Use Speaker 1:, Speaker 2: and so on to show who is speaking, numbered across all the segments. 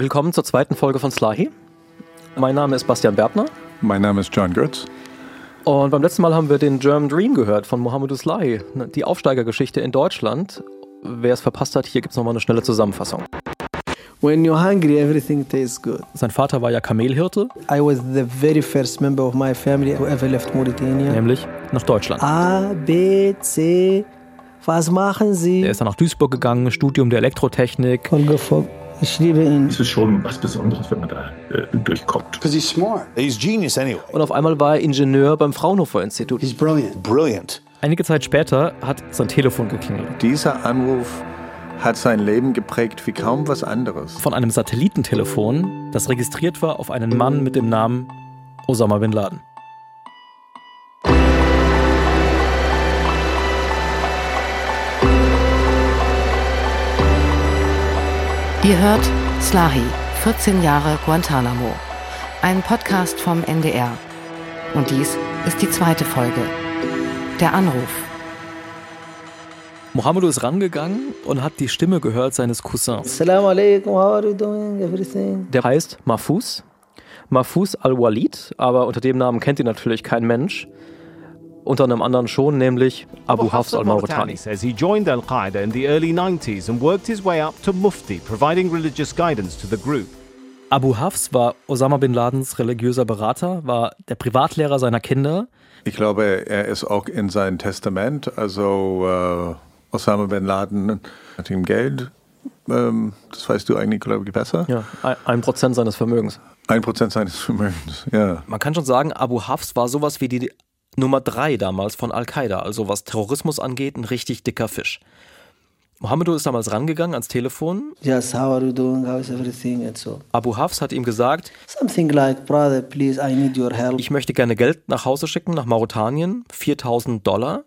Speaker 1: Willkommen zur zweiten Folge von Slahi. Mein Name ist Bastian Bertner.
Speaker 2: Mein Name ist John Götz.
Speaker 1: Und beim letzten Mal haben wir den German Dream gehört von Mohamedou Slahi, die Aufsteigergeschichte in Deutschland. Wer es verpasst hat, hier gibt es nochmal eine schnelle Zusammenfassung.
Speaker 3: When you're hungry, everything tastes good.
Speaker 1: Sein Vater war ja Kamelhirte.
Speaker 3: I was the very first member of my family who ever left Mauritania.
Speaker 1: Nämlich nach Deutschland.
Speaker 3: A, B, C. Was machen Sie?
Speaker 1: Er ist dann nach Duisburg gegangen, Studium der Elektrotechnik.
Speaker 3: Holger Vogt, ich liebe ihn.
Speaker 4: Es ist schon was Besonderes, wenn man da äh, durchkommt.
Speaker 5: Because he's smart. He's genius anyway.
Speaker 1: Und auf einmal war er Ingenieur beim Fraunhofer Institut.
Speaker 5: He's brilliant. Brilliant.
Speaker 1: Einige Zeit später hat sein Telefon geklingelt.
Speaker 2: Dieser Anruf hat sein Leben geprägt wie kaum was anderes.
Speaker 1: Von einem Satellitentelefon, das registriert war auf einen Mann mit dem Namen Osama Bin Laden.
Speaker 6: Ihr hört Slahi, 14 Jahre Guantanamo. Ein Podcast vom NDR. Und dies ist die zweite Folge. Der Anruf.
Speaker 1: Mohamedou ist rangegangen und hat die Stimme gehört seines Cousins.
Speaker 3: Assalamu alaikum, how are you doing? Everything?
Speaker 1: Der heißt Mahfuz. Mahfuz al-Walid, aber unter dem Namen kennt ihn natürlich kein Mensch. Unter einem anderen schon, nämlich Abu Hafs al-Mauritani.
Speaker 7: says he joined Al Qaeda in the early 90s and worked his way up to Mufti, providing religious guidance to the group.
Speaker 1: Abu Hafs war Osama Bin Ladens religiöser Berater, war der Privatlehrer seiner Kinder.
Speaker 2: Ich glaube, er ist auch in seinem Testament, also äh, Osama Bin Laden hat ihm Geld, ähm, das weißt du eigentlich, glaube ich, besser.
Speaker 1: Ja, ein- ein Prozent seines Vermögens.
Speaker 2: Ein Prozent seines Vermögens, ja.
Speaker 1: Man kann schon sagen, Abu Hafs war sowas wie die Nummer drei damals von Al-Qaida, also was Terrorismus angeht, ein richtig dicker Fisch. Mohamedou ist damals rangegangen ans Telefon.
Speaker 3: Yes, how are you doing? How is everything? And so.
Speaker 1: Abu Hafs hat ihm gesagt,
Speaker 3: Something like, brother, please, I need your help.
Speaker 1: ich möchte gerne Geld nach Hause schicken, nach Mauretanien, 4000 Dollar.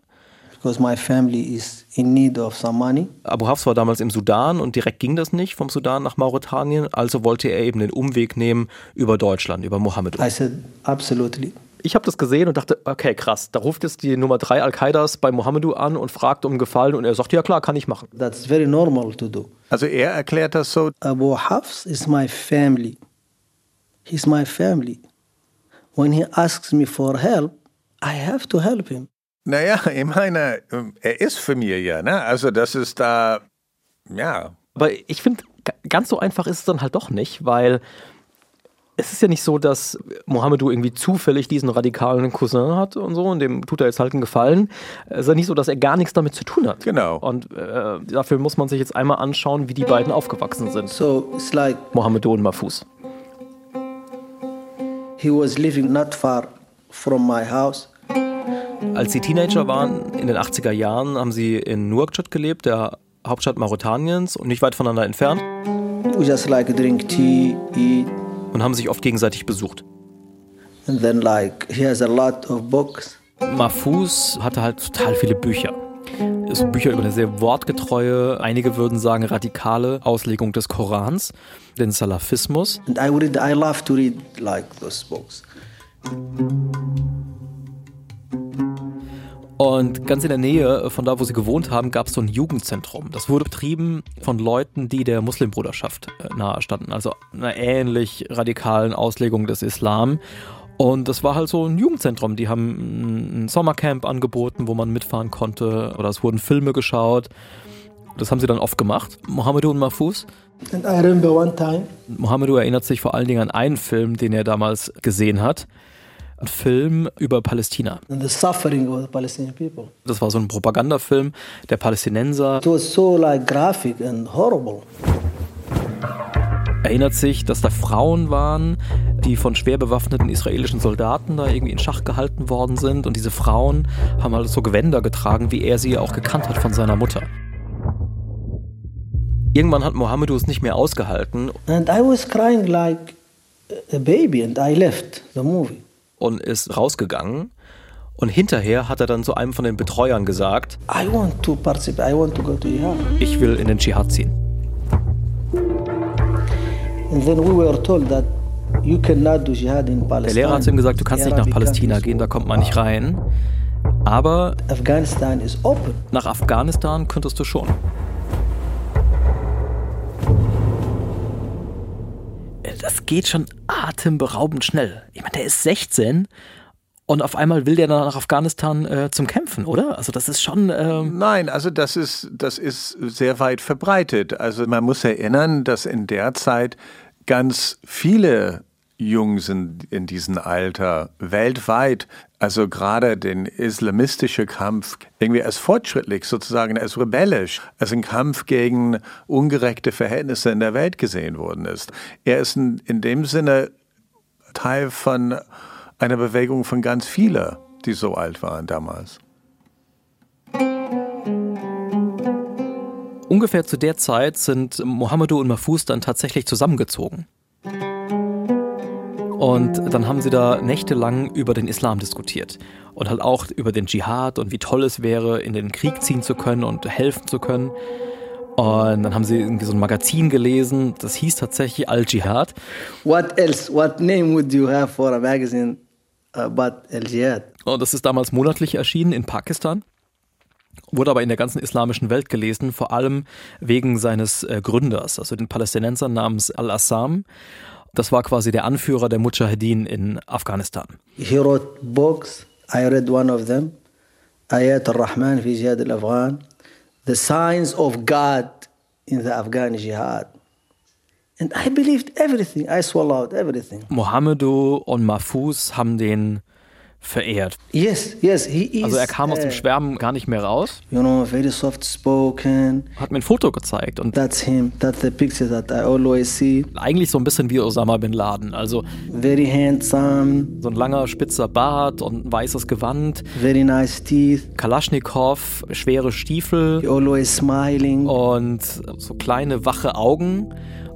Speaker 3: Because my family is in need of some money.
Speaker 1: Abu Hafs war damals im Sudan und direkt ging das nicht vom Sudan nach Mauretanien, also wollte er eben den Umweg nehmen über Deutschland, über Mohamedou.
Speaker 3: I said, absolutely.
Speaker 1: Ich habe das gesehen und dachte, okay, krass, da ruft jetzt die Nummer drei Al-Qaidas bei Mohamedou an und fragt um Gefallen und er sagt, ja klar, kann ich machen.
Speaker 3: That's very normal to do.
Speaker 2: Also er erklärt das so,
Speaker 3: Abu Hafs is my family. He's my family. When he asks me for help, I have to help him.
Speaker 2: naja, ich meine, er ist Familie, ne? Also das ist da, ja,
Speaker 1: Aber ich finde, ga- ganz so einfach ist es dann halt doch nicht, weil es ist ja nicht so, dass Mohamedou irgendwie zufällig diesen radikalen Cousin hat und so und dem tut er jetzt halt einen Gefallen. Es ist ja nicht so, dass er gar nichts damit zu tun hat.
Speaker 2: Genau.
Speaker 1: Und äh, dafür muss man sich jetzt einmal anschauen, wie die beiden aufgewachsen sind.
Speaker 3: So it's like
Speaker 1: Mohamedou und Mahfouz.
Speaker 3: he was living not far from my house.
Speaker 1: Als sie Teenager waren, in den 80er Jahren, haben sie in Nouakchott gelebt, der Hauptstadt Mauretaniens und nicht weit voneinander entfernt
Speaker 3: We just like drink tea, eat,
Speaker 1: und haben sich oft gegenseitig besucht.
Speaker 3: and then like he has a lot of books.
Speaker 1: Mahfouz hatte halt total viele Bücher. So Bücher über eine sehr wortgetreue, einige würden sagen radikale Auslegung des Korans, den Salafismus.
Speaker 3: And I read, I love to read like those books.
Speaker 1: Und ganz in der Nähe von da, wo sie gewohnt haben, gab es so ein Jugendzentrum. Das wurde betrieben von Leuten, die der Muslimbruderschaft äh, nahestanden, also einer ähnlich radikalen Auslegung des Islam. Und das war halt so ein Jugendzentrum. Die haben ein Sommercamp angeboten, wo man mitfahren konnte, oder es wurden Filme geschaut. Das haben sie dann oft gemacht, Mohamedou und Mahfouz.
Speaker 3: And I remember one time,
Speaker 1: Mohamedou erinnert sich vor allen Dingen an einen Film, den er damals gesehen hat. Ein Film über Palästina. Das war so ein Propagandafilm der Palästinenser.
Speaker 3: It was so like graphic and horrible.
Speaker 1: Erinnert sich, dass da Frauen waren, die von schwer bewaffneten israelischen Soldaten da irgendwie in Schach gehalten worden sind. Und diese Frauen haben halt so Gewänder getragen, wie er sie auch gekannt hat von seiner Mutter. Irgendwann hat Mohamedou es nicht mehr ausgehalten
Speaker 3: And I was crying like a baby, and I left the movie.
Speaker 1: Und ist rausgegangen. Und hinterher hat er dann zu einem von den Betreuern gesagt,
Speaker 3: I want to participate. I want to go to Iraq.
Speaker 1: ich will in den Dschihad ziehen.
Speaker 3: And then we were told that you cannot do jihad in
Speaker 1: Der. Lehrer hat zu ihm gesagt, du kannst nicht nach Palästina gehen, da kommt man nicht rein. Aber
Speaker 3: Afghanistan
Speaker 1: nach Afghanistan könntest du schon. Geht schon atemberaubend schnell. Ich meine, der ist 16 und auf einmal will der dann nach Afghanistan äh, zum Kämpfen, oder? Also das ist schon. Ähm
Speaker 2: Nein, also das ist, das ist sehr weit verbreitet. Also man muss erinnern, dass in der Zeit ganz viele Jungs in, in diesem Alter weltweit, also gerade den islamistischen Kampf irgendwie als fortschrittlich, sozusagen als rebellisch, als ein Kampf gegen ungerechte Verhältnisse in der Welt gesehen worden ist. Er ist in, in dem Sinne Teil von einer Bewegung von ganz vielen, die so alt waren damals.
Speaker 1: Ungefähr zu der Zeit sind Mohammedo und Mahfouz dann tatsächlich zusammengezogen. Und dann haben sie da nächtelang über den Islam diskutiert und halt auch über den Dschihad und wie toll es wäre, in den Krieg ziehen zu können und helfen zu können. Und dann haben sie irgendwie so ein Magazin gelesen, das hieß tatsächlich Al-Jihad.
Speaker 3: What else? What name would you have for a magazine about Al-Jihad?
Speaker 1: Und das ist damals monatlich erschienen in Pakistan wurde aber in der ganzen islamischen Welt gelesen, vor allem wegen seines äh, Gründers, also den Palästinenser namens Al-Assam. Das war quasi der Anführer der Mujahedin in Afghanistan.
Speaker 3: He wrote books. I read one of them. Ayat al-Rahman fi Jihad al-Afghan. The signs of God in the Afghan Jihad. And I believed everything. I swallowed everything.
Speaker 1: Mohammedo und Mahfouz haben den verehrt.
Speaker 3: Yes, yes, he is.
Speaker 1: Also er kam aus dem
Speaker 3: uh,
Speaker 1: Schwärmen gar nicht mehr raus,
Speaker 3: You know, very soft spoken.
Speaker 1: hat mir ein Foto gezeigt und
Speaker 3: That's him. That's the picture that I always see.
Speaker 1: eigentlich so ein bisschen wie Osama bin Laden. Also
Speaker 3: Very handsome,
Speaker 1: so ein langer spitzer Bart und ein weißes Gewand,
Speaker 3: very nice teeth.
Speaker 1: Kalaschnikow, schwere Stiefel
Speaker 3: He always smiling.
Speaker 1: und so kleine wache Augen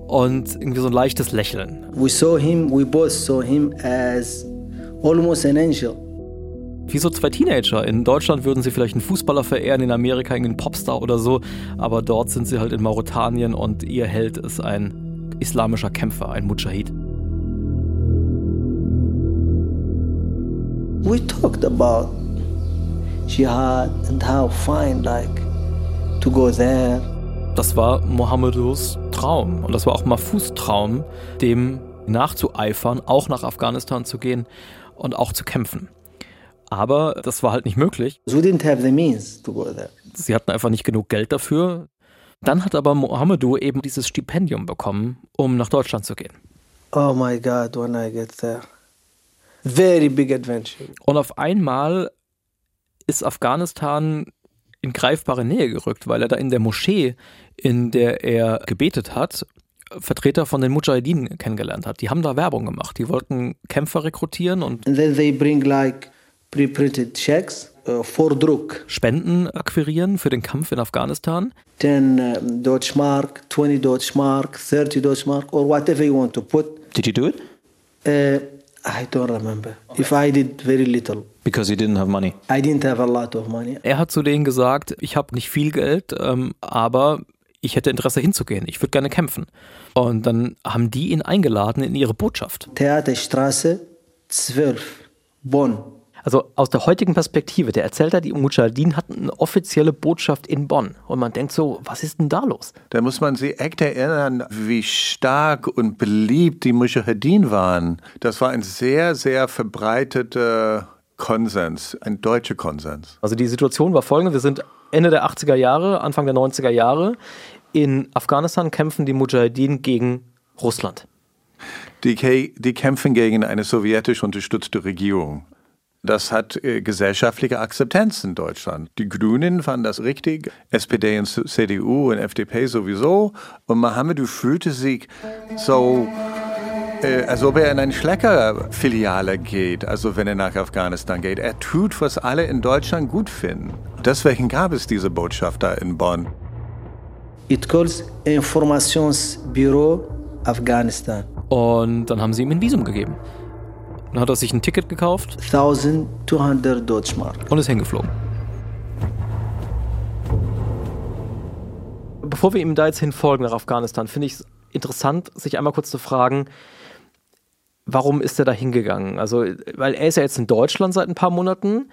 Speaker 1: und irgendwie so ein leichtes Lächeln.
Speaker 3: We saw him, we both saw him as almost an angel.
Speaker 1: Wie so zwei Teenager. In Deutschland würden sie vielleicht einen Fußballer verehren, in Amerika einen Popstar oder so, aber dort sind sie halt in Mauretanien und ihr Held ist ein islamischer Kämpfer, ein Mujahid.
Speaker 3: We talked about jihad and how fine, like, to go there.
Speaker 1: Das war Mohammedos Traum und das war auch Mahfuz Traum, dem nachzueifern, auch nach Afghanistan zu gehen und auch zu kämpfen. Aber das war halt nicht möglich. Sie hatten einfach nicht genug Geld dafür. Dann hat aber Mohammedo eben dieses Stipendium bekommen, um nach Deutschland zu gehen.
Speaker 3: Oh my God, when I get there. Very big adventure.
Speaker 1: Und auf einmal ist Afghanistan in greifbare Nähe gerückt, weil er da in der Moschee, in der er gebetet hat, Vertreter von den Mujahideen kennengelernt hat. Die haben da Werbung gemacht. Die wollten Kämpfer rekrutieren und
Speaker 3: And then they bring like pre-printed checks uh, for Druck.
Speaker 1: Spenden akquirieren für den Kampf in Afghanistan.
Speaker 3: 10 um, Deutschmark, 20 Deutschmark, 30 Deutschmark, or whatever you want to put.
Speaker 8: Did you do it?
Speaker 3: Uh, I don't remember. If I did very little.
Speaker 8: Because you didn't have money.
Speaker 3: I didn't have a lot of money.
Speaker 1: Er hat zu denen gesagt, ich habe nicht viel Geld, ähm, aber ich hätte Interesse hinzugehen. Ich würde gerne kämpfen. Und dann haben die ihn eingeladen in ihre Botschaft.
Speaker 3: Theaterstraße 12, Bonn.
Speaker 1: Also aus der heutigen Perspektive, der Erzähler, die Mujahideen hatten eine offizielle Botschaft in Bonn. Und man denkt so, was ist denn da los?
Speaker 2: Da muss man sich echt erinnern, wie stark und beliebt die Mujahedin waren. Das war ein sehr, sehr verbreiteter Konsens, ein deutscher Konsens.
Speaker 1: Also die Situation war folgende, wir sind Ende der 80er Jahre, Anfang der 90er Jahre. In Afghanistan kämpfen die Mujahideen gegen Russland.
Speaker 2: Die, die kämpfen gegen eine sowjetisch unterstützte Regierung. Das hat äh, gesellschaftliche Akzeptanz in Deutschland. Die Grünen fanden das richtig, SPD und CDU und FDP sowieso. Und Mohammed fühlte sich so, äh, als ob er in eine Schlecker-Filiale geht, also wenn er nach Afghanistan geht. Er tut, was alle in Deutschland gut finden. Deswegen gab es diese Botschaft da in Bonn.
Speaker 3: It calls Informationsbüro Afghanistan.
Speaker 1: Und dann haben sie ihm ein Visum gegeben. Dann hat er sich ein Ticket gekauft
Speaker 3: 1200 Deutschmark.
Speaker 1: und ist hingeflogen. Bevor wir ihm da jetzt hinfolgen nach Afghanistan, finde ich es interessant, sich einmal kurz zu fragen, warum ist er da hingegangen? Also, weil er ist ja jetzt in Deutschland seit ein paar Monaten.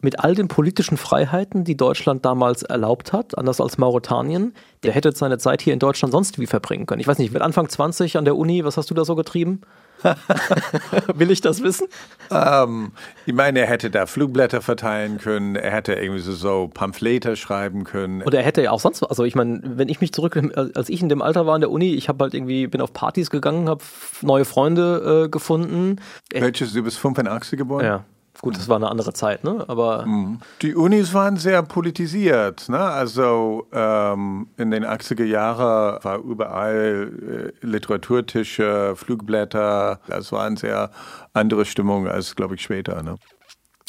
Speaker 1: Mit all den politischen Freiheiten, die Deutschland damals erlaubt hat, anders als Mauretanien, der hätte seine Zeit hier in Deutschland sonst wie verbringen können. Ich weiß nicht, mit Anfang 20 an der Uni, was hast du da so getrieben? Will ich das wissen?
Speaker 2: Ähm, ich meine, er hätte da Flugblätter verteilen können, er hätte irgendwie so, so Pamphlete schreiben können.
Speaker 1: Und er hätte ja auch sonst, also ich meine, wenn ich mich zurück, als ich in dem Alter war in der Uni, ich habe halt irgendwie, bin auf Partys gegangen, habe neue Freunde äh, gefunden.
Speaker 2: Welches, du bist 85 geboren?
Speaker 1: Ja. Gut, das war eine andere Zeit, ne? Aber
Speaker 2: mhm. die Unis waren sehr politisiert, ne? Also ähm, in den 80er Jahren war überall äh, Literaturtische, Flugblätter. Das war eine sehr andere Stimmung als, glaube ich, später, ne?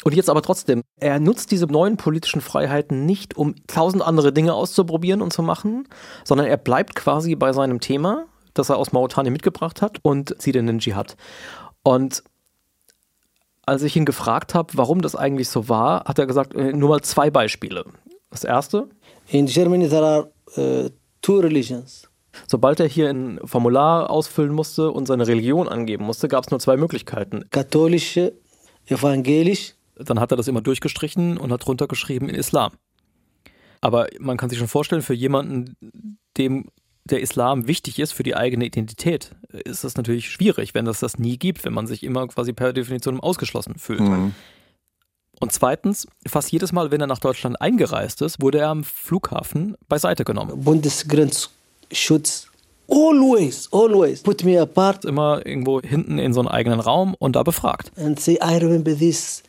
Speaker 1: Und jetzt aber trotzdem, er nutzt diese neuen politischen Freiheiten nicht, um tausend andere Dinge auszuprobieren und zu machen, sondern er bleibt quasi bei seinem Thema, das er aus Mauretanien mitgebracht hat und zieht in den Dschihad. Und als ich ihn gefragt habe, warum das eigentlich so war, hat er gesagt, äh, nur mal zwei Beispiele. Das erste.
Speaker 3: In Germany there are uh, two religions.
Speaker 1: Sobald er hier ein Formular ausfüllen musste und seine Religion angeben musste, gab es nur zwei Möglichkeiten.
Speaker 3: Katholische, evangelisch.
Speaker 1: Dann hat er das immer durchgestrichen und hat drunter geschrieben in Islam. Aber man kann sich schon vorstellen, für jemanden, dem der Islam wichtig ist für die eigene Identität, ist das natürlich schwierig, wenn es das nie gibt, wenn man sich immer quasi per Definition ausgeschlossen fühlt. Mhm. Und zweitens, fast jedes Mal, wenn er nach Deutschland eingereist ist, wurde er am Flughafen beiseite genommen.
Speaker 3: Bundesgrenzschutz. Always, always put me apart.
Speaker 1: Immer irgendwo hinten in so einen eigenen Raum und da befragt.
Speaker 3: And say, I remember this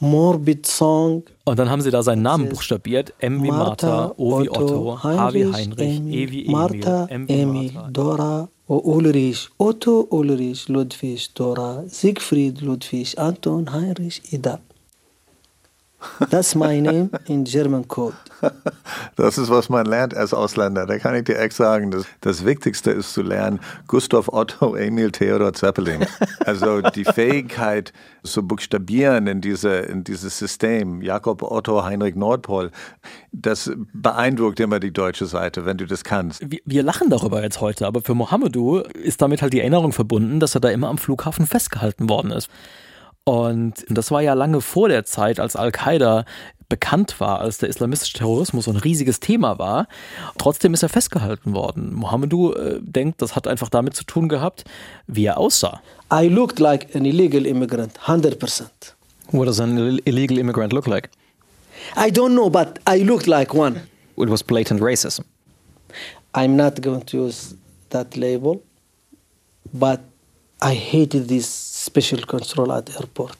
Speaker 3: Morbid Song.
Speaker 1: Und dann haben sie da seinen Namen buchstabiert. M wie Martha, O wie Otto, H wie Heinrich, E wie Emil,
Speaker 3: Martha, M wie Emil, Dora, o Ulrich, Otto, Ulrich, Ludwig, Dora, Siegfried, Ludwig, Anton, Heinrich, Ida. That's my name in German code.
Speaker 2: Das ist, was man lernt als Ausländer. Da kann ich dir echt sagen, das, das Wichtigste ist zu lernen, Gustav Otto Emil Theodor Zeppelin. Also die Fähigkeit zu buchstabieren in, diese, in dieses System, Jakob Otto Heinrich Nordpol, das beeindruckt immer die deutsche Seite, wenn du das kannst.
Speaker 1: Wir, wir lachen darüber jetzt heute, aber für Mohamedou ist damit halt die Erinnerung verbunden, dass er da immer am Flughafen festgehalten worden ist. Und das war ja lange vor der Zeit, als Al-Qaida bekannt war, als der islamistische Terrorismus so ein riesiges Thema war. Trotzdem ist er festgehalten worden. Mohamedou äh, denkt, das hat einfach damit zu tun gehabt, wie er aussah.
Speaker 3: I looked like an illegal immigrant, 100%.
Speaker 1: What does an illegal immigrant look like?
Speaker 3: I don't know, but I looked like one.
Speaker 1: It was blatant racism.
Speaker 3: I'm not going to use that label, but I hated this Special Control at Airport.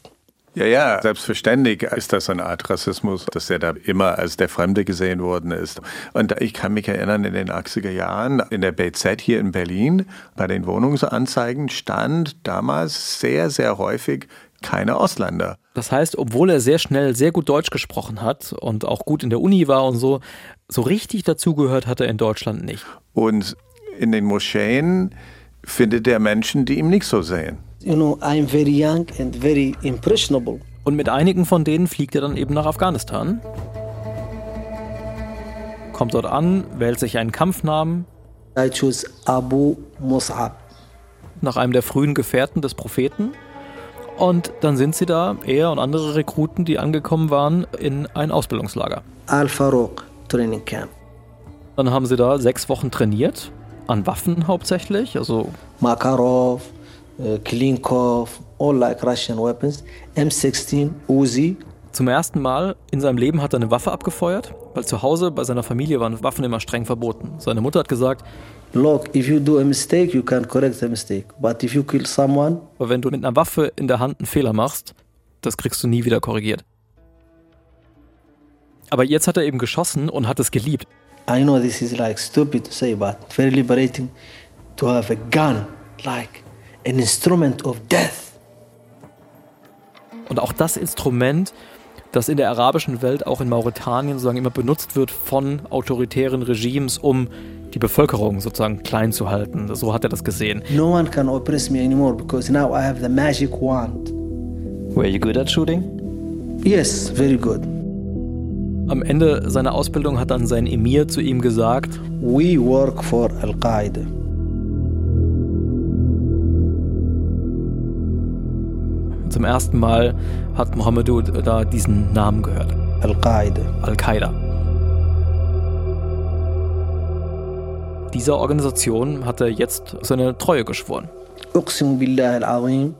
Speaker 2: Ja, ja, selbstverständlich ist das eine Art Rassismus, dass er da immer als der Fremde gesehen worden ist. Und ich kann mich erinnern, in den 80er Jahren in der BZ hier in Berlin, bei den Wohnungsanzeigen stand damals sehr, sehr häufig keine Ausländer.
Speaker 1: Das heißt, obwohl er sehr schnell sehr gut Deutsch gesprochen hat und auch gut in der Uni war und so, so richtig dazugehört hat er in Deutschland nicht.
Speaker 2: Und in den Moscheen findet er Menschen, die ihm nicht so sehen
Speaker 3: you know, I'm very young and very impressionable.
Speaker 1: Und mit einigen von denen fliegt er dann eben nach Afghanistan. Kommt dort an, wählt sich einen Kampfnamen.
Speaker 3: I choose Abu Mus'ab.
Speaker 1: Nach einem der frühen Gefährten des Propheten. Und dann sind sie da, er und andere Rekruten, die angekommen waren, in ein Ausbildungslager.
Speaker 3: Al-Faruq Training Camp.
Speaker 1: Dann haben sie da sechs Wochen trainiert, an Waffen hauptsächlich, also
Speaker 3: Makarov, uh, Klinkov, all like Russian weapons, M16, Uzi.
Speaker 1: Zum ersten Mal in seinem Leben hat er eine Waffe abgefeuert, weil zu Hause bei seiner Familie waren Waffen immer streng verboten. Seine Mutter hat gesagt,
Speaker 3: Look, if you do a mistake, you can correct the mistake. But if you kill someone,
Speaker 1: aber wenn du mit einer Waffe in der Hand einen Fehler machst, das kriegst du nie wieder korrigiert. Aber jetzt hat er eben geschossen und hat es geliebt.
Speaker 3: I know this is like stupid to say, but very liberating to have a gun like an instrument of death.
Speaker 1: Und auch das Instrument, das in der arabischen Welt, auch in Mauretanien sozusagen immer benutzt wird von autoritären Regimes, um die Bevölkerung sozusagen klein zu halten. So hat er das gesehen.
Speaker 3: No one can oppress me anymore because now I have the magic wand.
Speaker 1: Were you good at shooting?
Speaker 3: Yes, very good.
Speaker 1: Am Ende seiner Ausbildung hat dann sein Emir zu ihm gesagt:
Speaker 3: We work for Al-Qaeda.
Speaker 1: Zum ersten Mal hat Mohammedu da diesen Namen gehört.
Speaker 3: Al-Qaida.
Speaker 1: Al-Qaida. Dieser Organisation hat er jetzt seine Treue geschworen.
Speaker 3: أقسم بالله العظيم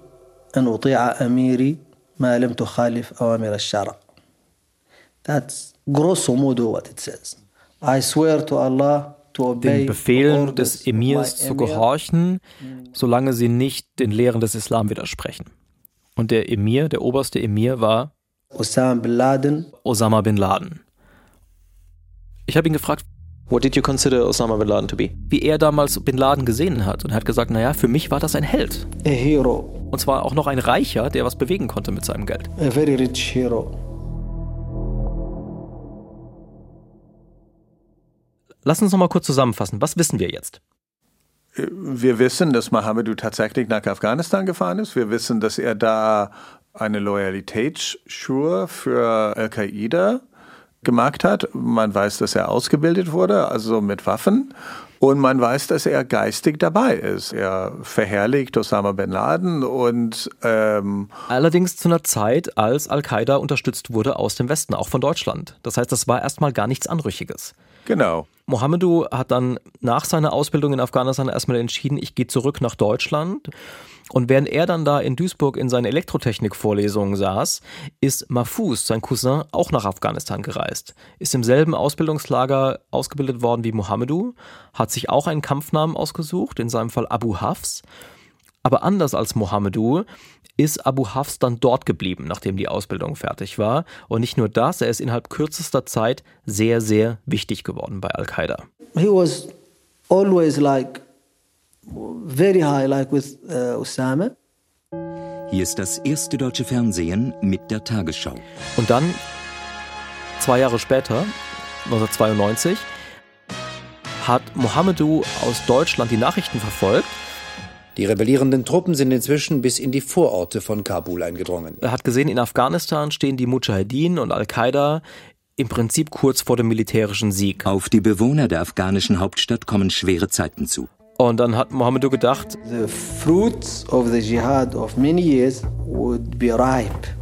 Speaker 3: أن أطيع أميري ما لم تخالف أوامر الشرع. That's grosso modo what it says. I swear to Allah to obey
Speaker 1: Den Befehlen
Speaker 3: the
Speaker 1: des
Speaker 3: orders of
Speaker 1: Emirs
Speaker 3: my
Speaker 1: zu
Speaker 3: emir.
Speaker 1: gehorchen, solange sie nicht den Lehren des Islam widersprechen. Und der Emir, der oberste Emir war
Speaker 3: Osama bin Laden.
Speaker 1: Osama bin Laden. Ich habe ihn gefragt,
Speaker 8: What did you consider Osama bin Laden to be?
Speaker 1: wie er damals Bin Laden gesehen hat. Und er hat gesagt, naja, für mich war das ein Held.
Speaker 3: A hero.
Speaker 1: Und zwar auch noch ein Reicher, der was bewegen konnte mit seinem Geld.
Speaker 3: A very rich hero.
Speaker 1: Lass uns noch mal kurz zusammenfassen. Was wissen wir jetzt?
Speaker 2: Wir wissen, dass Mohammedu tatsächlich nach Afghanistan gefahren ist. Wir wissen, dass er da eine Loyalitätsschur für Al-Qaida gemacht hat. Man weiß, dass er ausgebildet wurde, also mit Waffen. Und man weiß, dass er geistig dabei ist. Er verherrlicht Osama bin Laden und ähm,
Speaker 1: Allerdings zu einer Zeit, als Al-Qaida unterstützt wurde aus dem Westen, auch von Deutschland. Das heißt, das war erstmal gar nichts Anrüchiges.
Speaker 2: genau.
Speaker 1: Mohammedu hat dann nach seiner Ausbildung in Afghanistan erstmal entschieden, ich gehe zurück nach Deutschland. Und während er dann da in Duisburg in seinen Elektrotechnik-Vorlesungen saß, ist Mahfouz, sein Cousin, auch nach Afghanistan gereist. Ist im selben Ausbildungslager ausgebildet worden wie Mohammedu, hat sich auch einen Kampfnamen ausgesucht, in seinem Fall Abu Hafs. Aber anders als Mohammedu ist Abu Hafs dann dort geblieben, nachdem die Ausbildung fertig war. Und nicht nur das, er ist innerhalb kürzester Zeit sehr, sehr wichtig geworden bei Al-Qaida.
Speaker 3: He was always like very high, like with uh, Osama.
Speaker 9: Hier ist das erste deutsche Fernsehen mit der Tagesschau.
Speaker 1: Und dann, zwei Jahre später, 1992, hat Mohammedu aus Deutschland die Nachrichten verfolgt.
Speaker 10: Die rebellierenden Truppen sind inzwischen bis in die Vororte von Kabul eingedrungen.
Speaker 1: Er hat gesehen, in Afghanistan stehen die Mujahedin und Al-Qaida im Prinzip kurz vor dem militärischen Sieg.
Speaker 9: Auf die Bewohner der afghanischen Hauptstadt kommen schwere Zeiten zu.
Speaker 1: Und dann hat Mohammedu gedacht,
Speaker 3: The fruits of the jihad of many years would be ripe.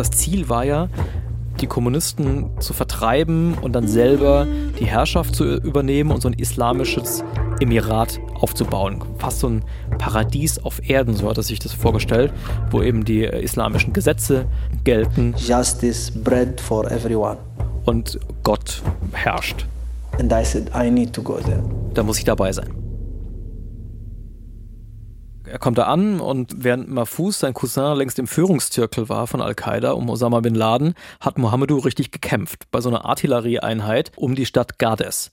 Speaker 1: das Ziel war ja, die Kommunisten zu vertreiben und dann selber die Herrschaft zu übernehmen und so ein islamisches Emirat aufzubauen. Fast so ein Paradies auf Erden, so hat er sich das vorgestellt, wo eben die äh, islamischen Gesetze gelten
Speaker 3: Justice, bread for everyone.
Speaker 1: und Gott herrscht.
Speaker 3: And I said, I need to go there.
Speaker 1: Da muss ich dabei sein. Er kommt da an und während Mahfouz, sein Cousin, längst im Führungszirkel war von Al-Qaida um Osama bin Laden, hat Mohammedu richtig gekämpft bei so einer Artillerieeinheit um die Stadt Gades.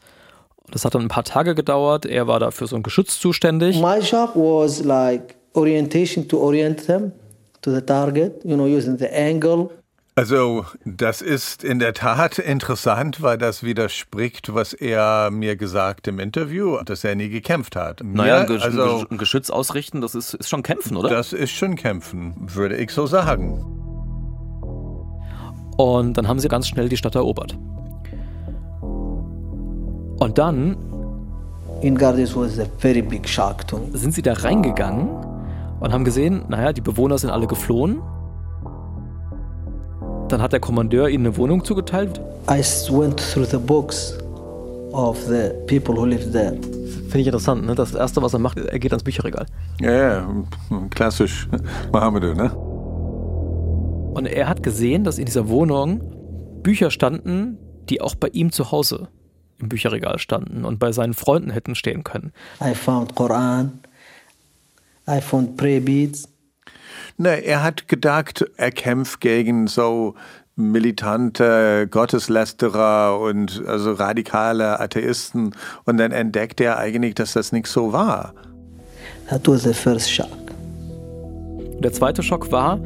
Speaker 1: Das hat dann ein paar Tage gedauert. Er war da für so ein Geschütz zuständig.
Speaker 3: My job was like orientation to orient them to the target, you know, using the angle.
Speaker 2: Also, das ist in der Tat interessant, weil das widerspricht, was er mir gesagt im Interview, dass er nie gekämpft hat.
Speaker 1: Naja, ein,
Speaker 2: Mir-
Speaker 1: Gesch
Speaker 2: also,
Speaker 1: ein Geschütz ausrichten, das ist, ist schon kämpfen, oder?
Speaker 2: das ist schon kämpfen, würde ich so sagen.
Speaker 1: Und dann haben sie ganz schnell die Stadt erobert. Und dann
Speaker 3: In Gardis was a very big shock to me.
Speaker 1: sind sie da reingegangen und haben gesehen, naja, die Bewohner sind alle geflohen. Dann hat der Kommandeur ihnen eine Wohnung zugeteilt.
Speaker 3: I went through the books of the people who lived there.
Speaker 1: Finde ich interessant, ne? Das Erste, was er macht, er geht ans Bücherregal.
Speaker 2: Ja, ja, klassisch Mohammedu, ne?
Speaker 1: Und er hat gesehen, dass in dieser Wohnung Bücher standen, die auch bei ihm zu Hause im Bücherregal standen und bei seinen Freunden hätten stehen können.
Speaker 3: I found Quran. I found prayer beads.
Speaker 2: Ne, er hat gedacht, er kämpft gegen so militante Gotteslästerer und also radikale Atheisten und dann entdeckt er eigentlich, dass das nicht so war.
Speaker 3: That was the first shock.
Speaker 1: Der zweite Schock war,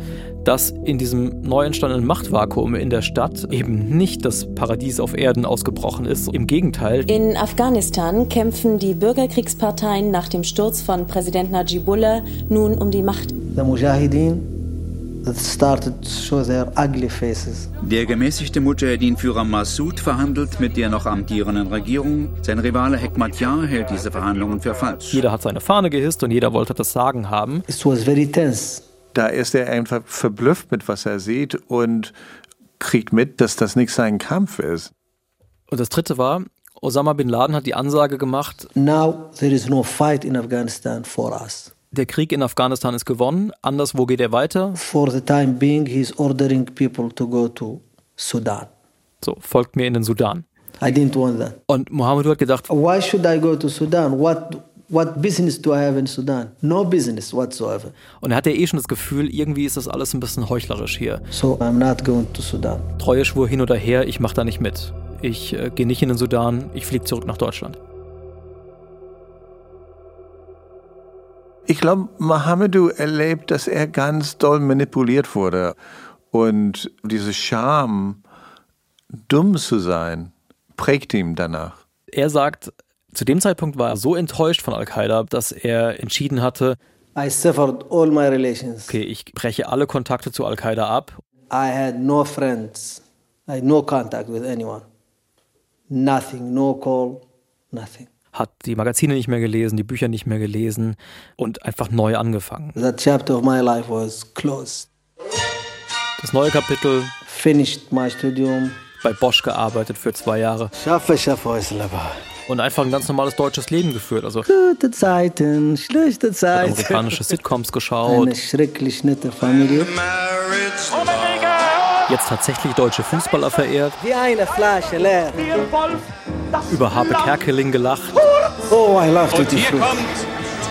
Speaker 1: dass in diesem neu entstandenen Machtvakuum in der Stadt eben nicht das Paradies auf Erden ausgebrochen ist. Im Gegenteil,
Speaker 11: In Afghanistan kämpfen die Bürgerkriegsparteien nach dem Sturz von Präsident Najibullah nun um die Macht.
Speaker 3: The Mujahideen that started to show their ugly faces.
Speaker 12: Der gemäßigte Mujahedin-Führer Massoud verhandelt mit der noch amtierenden Regierung. Sein Rivale Hekmatyar hält diese Verhandlungen für falsch.
Speaker 1: Jeder hat seine Fahne gehisst und jeder wollte das Sagen haben.
Speaker 3: It was very tense.
Speaker 2: Da ist er einfach verblüfft mit, was er sieht und kriegt mit, dass das nicht sein Kampf ist.
Speaker 1: Und das dritte war, Osama bin Laden hat die Ansage gemacht,
Speaker 3: Now there is no fight in Afghanistan for us.
Speaker 1: Der Krieg in Afghanistan ist gewonnen, anderswo geht er weiter.
Speaker 3: For the time being, he's ordering people to go to Sudan.
Speaker 1: So, folgt mir in den Sudan.
Speaker 3: I didn't want that.
Speaker 1: Und Mohammed hat gedacht,
Speaker 3: Why should I go to Sudan? What what business do I have in Sudan? No business whatsoever.
Speaker 1: und er hatte eh schon das Gefühl, irgendwie ist das alles ein bisschen heuchlerisch hier.
Speaker 3: So I'm not going to Sudan.
Speaker 1: Treue Schwur hin oder her, ich mache da nicht mit. Ich äh, gehe nicht in den Sudan, ich fliege zurück nach Deutschland.
Speaker 2: Ich glaube, Mohamedou erlebt, dass er ganz doll manipuliert wurde. Und diese Scham, dumm zu sein, prägt ihm danach.
Speaker 1: Er sagt, zu dem Zeitpunkt war er so enttäuscht von Al-Qaida, dass er entschieden hatte,
Speaker 3: I severed all my relations.
Speaker 1: okay, ich breche alle Kontakte zu Al-Qaida ab.
Speaker 3: I had no friends. I had no contact with anyone. Nothing, no call, nothing.
Speaker 1: Hat die Magazine nicht mehr gelesen, die Bücher nicht mehr gelesen und einfach neu angefangen.
Speaker 3: That chapter of my life was closed.
Speaker 1: Das neue Kapitel,
Speaker 3: Finished my studium.
Speaker 1: bei Bosch gearbeitet für zwei Jahre
Speaker 3: Schaffe, schaffe,
Speaker 1: und einfach ein ganz normales deutsches Leben geführt. Also
Speaker 3: Gute Zeiten, schlechte Zeiten.
Speaker 1: amerikanische Sitcoms geschaut,
Speaker 3: Eine schrecklich nette Familie.
Speaker 1: jetzt tatsächlich deutsche Fußballer verehrt,
Speaker 3: Wie eine Flasche leer.
Speaker 1: über Habe Kerkeling gelacht.
Speaker 3: Oh, I love Tutti Frutti.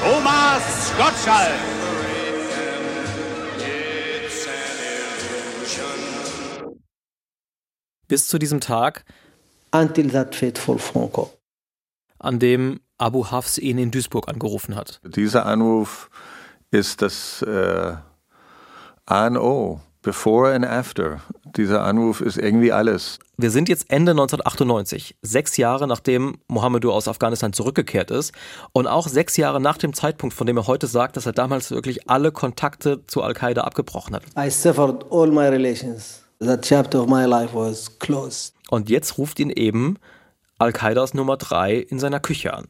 Speaker 13: Thomas Gottschalk.
Speaker 1: Bis zu diesem Tag,
Speaker 3: Until that fateful phone call.
Speaker 1: an dem Abu Hafs ihn in Duisburg angerufen hat.
Speaker 2: Dieser Anruf ist das äh, A und O, before and after. Dieser Anruf ist irgendwie alles.
Speaker 1: Wir sind jetzt Ende 1998, sechs Jahre nachdem Mohamedou aus Afghanistan zurückgekehrt ist und auch sechs Jahre nach dem Zeitpunkt, von dem er heute sagt, dass er damals wirklich alle Kontakte zu Al-Qaida abgebrochen hat.
Speaker 3: I severed all my relations. That chapter of my life was closed.
Speaker 1: Und jetzt ruft ihn eben Al-Qaidas Nummer drei in seiner Küche an.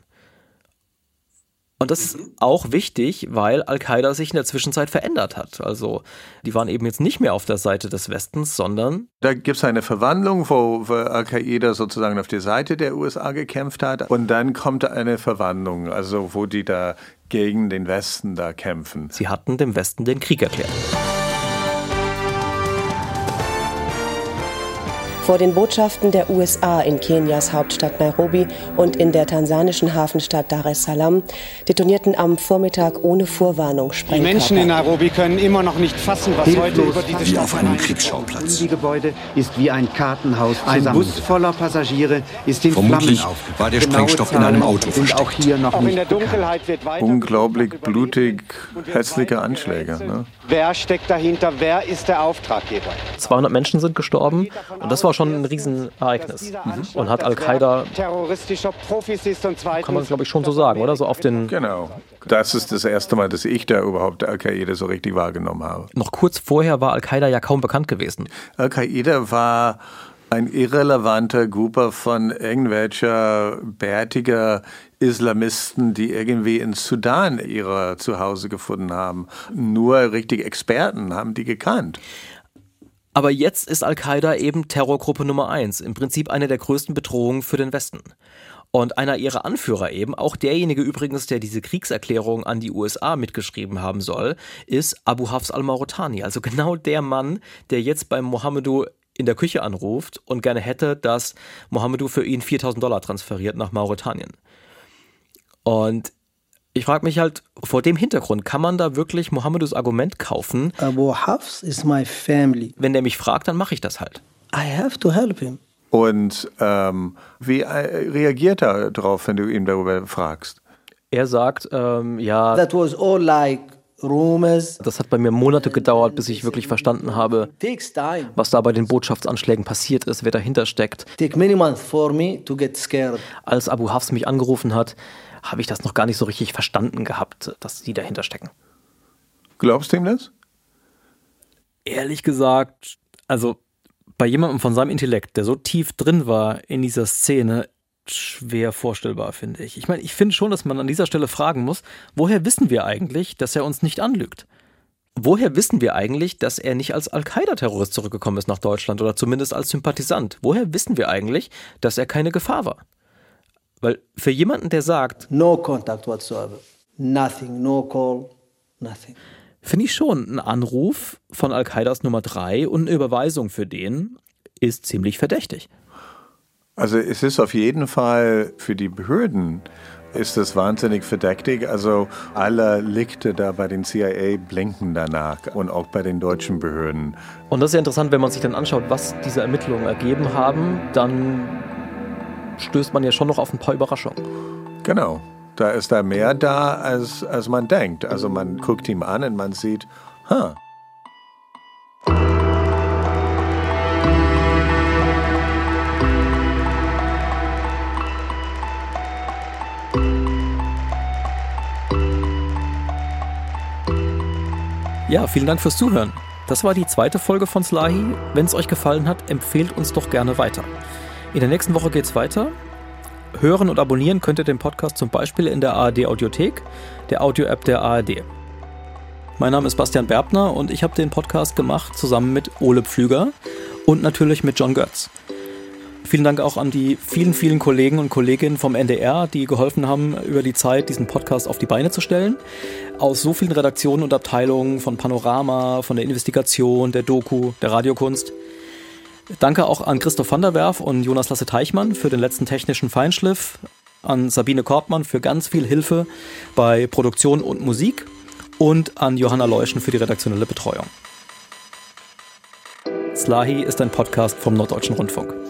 Speaker 1: Und das ist auch wichtig, weil Al-Qaida sich in der Zwischenzeit verändert hat. Also die waren eben jetzt nicht mehr auf der Seite des Westens, sondern
Speaker 2: Da gibt es eine Verwandlung, wo, wo Al-Qaida sozusagen auf der Seite der USA gekämpft hat. Und dann kommt eine Verwandlung, also wo die da gegen den Westen da kämpfen.
Speaker 1: sie hatten dem Westen den Krieg erklärt.
Speaker 11: Vor den Botschaften der USA in Kenias Hauptstadt Nairobi und in der tansanischen Hafenstadt Dar es Salaam detonierten am Vormittag ohne Vorwarnung
Speaker 14: Die
Speaker 11: Sprengkörper.
Speaker 14: Menschen in Nairobi können immer noch nicht fassen, was heute über diese
Speaker 15: wie
Speaker 14: Stadt
Speaker 15: auf einem. Kriegsschauplatz.
Speaker 14: Die Gebäude ist wie ein Kartenhaus. Ein Bus voller Passagiere ist in
Speaker 15: Vermutlich
Speaker 14: Flammen aufgegangen.
Speaker 15: war der Sprengstoff in einem Auto
Speaker 14: sind auch hier noch Auch nicht in der. Dunkelheit wird weiter
Speaker 2: Unglaublich blutig, hässliche Anschläge. Ne?
Speaker 14: Wer steckt dahinter? Wer ist der Auftraggeber?
Speaker 1: 200 Menschen sind gestorben und das war schon ein Riesenereignis. Und hat Al-Qaida, kann man glaube ich schon so sagen, oder? So auf den,
Speaker 2: Genau. Das ist das erste Mal, dass ich da überhaupt Al-Qaida so richtig wahrgenommen habe.
Speaker 1: noch kurz vorher war Al-Qaida ja kaum bekannt gewesen.
Speaker 2: Al-Qaida war ein irrelevanter Gruppe von irgendwelcher bärtiger Islamisten, die irgendwie in Sudan ihre Zuhause gefunden haben. Nur richtige Experten haben die gekannt.
Speaker 1: Aber jetzt ist Al-Qaida eben Terrorgruppe Nummer eins, im Prinzip eine der größten Bedrohungen für den Westen. Und einer ihrer Anführer eben, auch derjenige übrigens, der diese Kriegserklärung an die USA mitgeschrieben haben soll, ist Abu Hafs al-Mauritani. Also genau der Mann, der jetzt beim Mohamedou in der Küche anruft und gerne hätte, dass Mohamedou für ihn 4000 Dollar transferiert nach Mauretanien. Und ich frage mich halt, vor dem Hintergrund, kann man da wirklich Mohamedous Argument kaufen?
Speaker 3: Abu Hafs is my family.
Speaker 1: Wenn der mich fragt, dann mache ich das halt.
Speaker 3: I have to help him.
Speaker 2: Und ähm, wie äh, reagiert er darauf, wenn du ihn darüber fragst?
Speaker 1: Er sagt, ähm, ja,
Speaker 3: That was all like rumors.
Speaker 1: das hat bei mir Monate gedauert, bis ich wirklich verstanden habe, was da bei den Botschaftsanschlägen passiert ist, wer dahinter steckt.
Speaker 3: Take many months for me to get scared.
Speaker 1: Als Abu Hafs mich angerufen hat, habe ich das noch gar nicht so richtig verstanden gehabt, dass die dahinter stecken.
Speaker 2: Glaubst du ihm das?
Speaker 1: ehrlich gesagt, also bei jemandem von seinem Intellekt, der so tief drin war in dieser Szene, schwer vorstellbar, finde ich. Ich meine, ich finde schon, dass man an dieser Stelle fragen muss, woher wissen wir eigentlich, dass er uns nicht anlügt? Woher wissen wir eigentlich, dass er nicht als Al-Qaida-Terrorist zurückgekommen ist nach Deutschland oder zumindest als Sympathisant? Woher wissen wir eigentlich, dass er keine Gefahr war? Weil für jemanden, der sagt,
Speaker 3: no contact whatsoever, nothing, no call, nothing.
Speaker 1: Finde ich schon, ein Anruf von Al-Qaidas Nummer 3 und eine Überweisung für den ist ziemlich verdächtig.
Speaker 2: Also es ist auf jeden Fall für die Behörden ist das wahnsinnig verdächtig. Also alle Lichte da bei den CIA blinken danach und auch bei den deutschen Behörden.
Speaker 1: Und das ist ja interessant, wenn man sich dann anschaut, was diese Ermittlungen ergeben haben, dann stößt man ja schon noch auf ein paar Überraschungen.
Speaker 2: Genau. Da ist da mehr da, als, als man denkt. Also man guckt ihm an und man sieht, huh.
Speaker 1: Ja, vielen Dank fürs Zuhören. Das war die zweite Folge von Slahi. Wenn es euch gefallen hat, empfehlt uns doch gerne weiter. In der nächsten Woche geht's weiter. Hören und abonnieren könnt ihr den Podcast zum Beispiel in der ARD Audiothek, der Audio-App der ARD. Mein Name ist Bastian Berbner und ich habe den Podcast gemacht zusammen mit Ole Pflüger und natürlich mit John Götz. Vielen Dank auch an die vielen, vielen Kollegen und Kolleginnen vom NDR, die geholfen haben, über die Zeit diesen Podcast auf die Beine zu stellen. Aus so vielen Redaktionen und Abteilungen von Panorama, von der Investigation, der Doku, der Radiokunst. Danke auch an Christoph van der Werf und Jonas Lasse Teichmann für den letzten technischen Feinschliff, an Sabine Korbmann für ganz viel Hilfe bei Produktion und Musik und an Johanna Leuschen für die redaktionelle Betreuung. Slahi ist ein Podcast vom Norddeutschen Rundfunk.